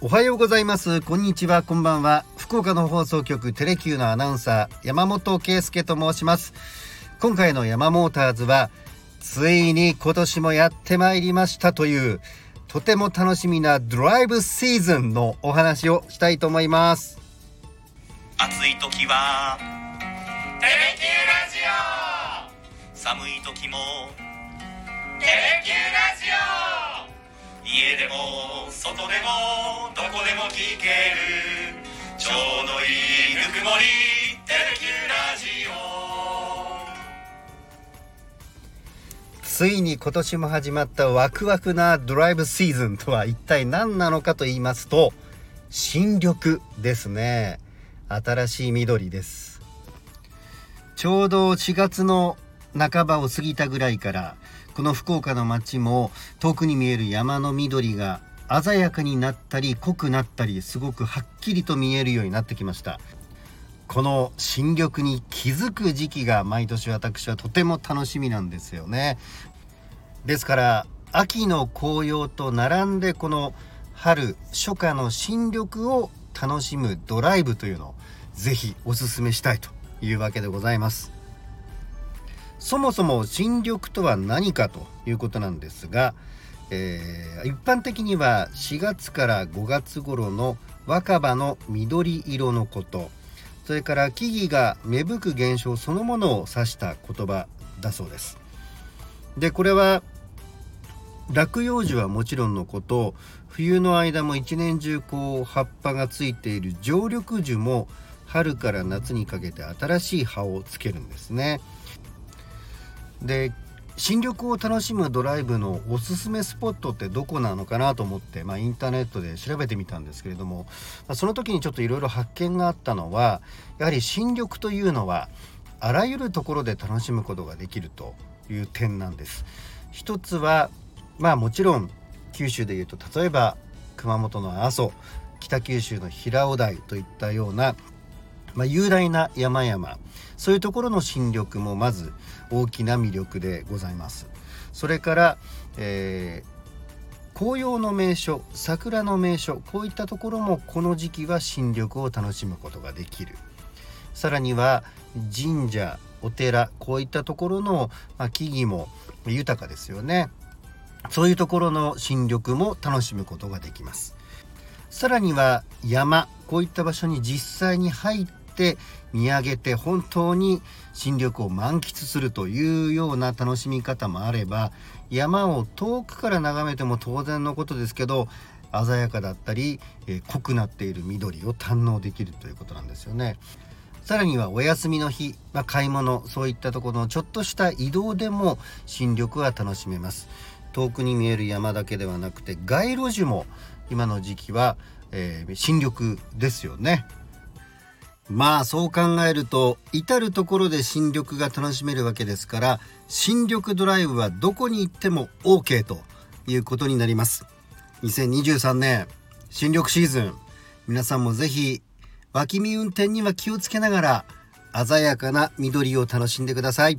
おはようございます。こんにちは。こんばんは。福岡の放送局テレキューのアナウンサー山本圭介と申します。今回の山モーターズはついに今年もやってまいりましたというとても楽しみなドライブシーズンのお話をしたいと思います。暑い時はテレキューラジオ。寒い時もテレキューラジオ。家でも外でもどこでも聞ける。ちょうどいいぬくもりテレキュラジオ。ついに今年も始まったワクワクなドライブシーズンとは一体何なのかと言いますと新緑ですね。新しい緑です。ちょうど4月の半ばを過ぎたぐらいからこの福岡の街も遠くに見える山の緑が鮮やかになったり濃くなったりすごくはっきりと見えるようになってきました。この新緑に気づく時期が毎年私はとても楽しみなんですよね。ですから秋の紅葉と並んでこの春初夏の新緑を楽しむドライブというのをぜひおすすめしたいというわけでございます。そもそも新緑とは何かということなんですが、えー、一般的には4月から5月頃の若葉の緑色のことそれから木々が芽吹く現象そのものを指した言葉だそうですでこれは落葉樹はもちろんのこと冬の間も一年中こう葉っぱがついている常緑樹も春から夏にかけて新しい葉をつけるんですね。で新緑を楽しむドライブのおすすめスポットってどこなのかなと思って、まあ、インターネットで調べてみたんですけれども、まあ、その時にちょっといろいろ発見があったのはやはり新緑というのはあらゆるところで楽しむことができるという点なんです。一つはまあもちろん九州でいうと例えば熊本の阿蘇北九州の平尾台といったようなまあ、雄大な山々。そういうところの新緑もまず大きな魅力でございます。それから、えー、紅葉の名所桜の名所こういったところもこの時期は新緑を楽しむことができる。さらには神社お寺こういったところの、まあ、木々も豊かですよね。そういうところの新緑も楽しむことができます。さらには山こういった場所に実際に入ってって見上げて本当に新緑を満喫するというような楽しみ方もあれば山を遠くから眺めても当然のことですけど鮮やかだったり、えー、濃くなっている緑を堪能できるということなんですよね。さらにはお休みの日、まあ、買い物そういったところのちょっとした移動でも新緑は楽しめます遠くに見える山だけではなくて街路樹も今の時期は、えー、新緑ですよねまあそう考えると至る所で新緑が楽しめるわけですから新緑ドライブはどこに行っても OK ということになります。2023年新緑シーズン。皆さんも是非脇見運転には気をつけながら鮮やかな緑を楽しんでください。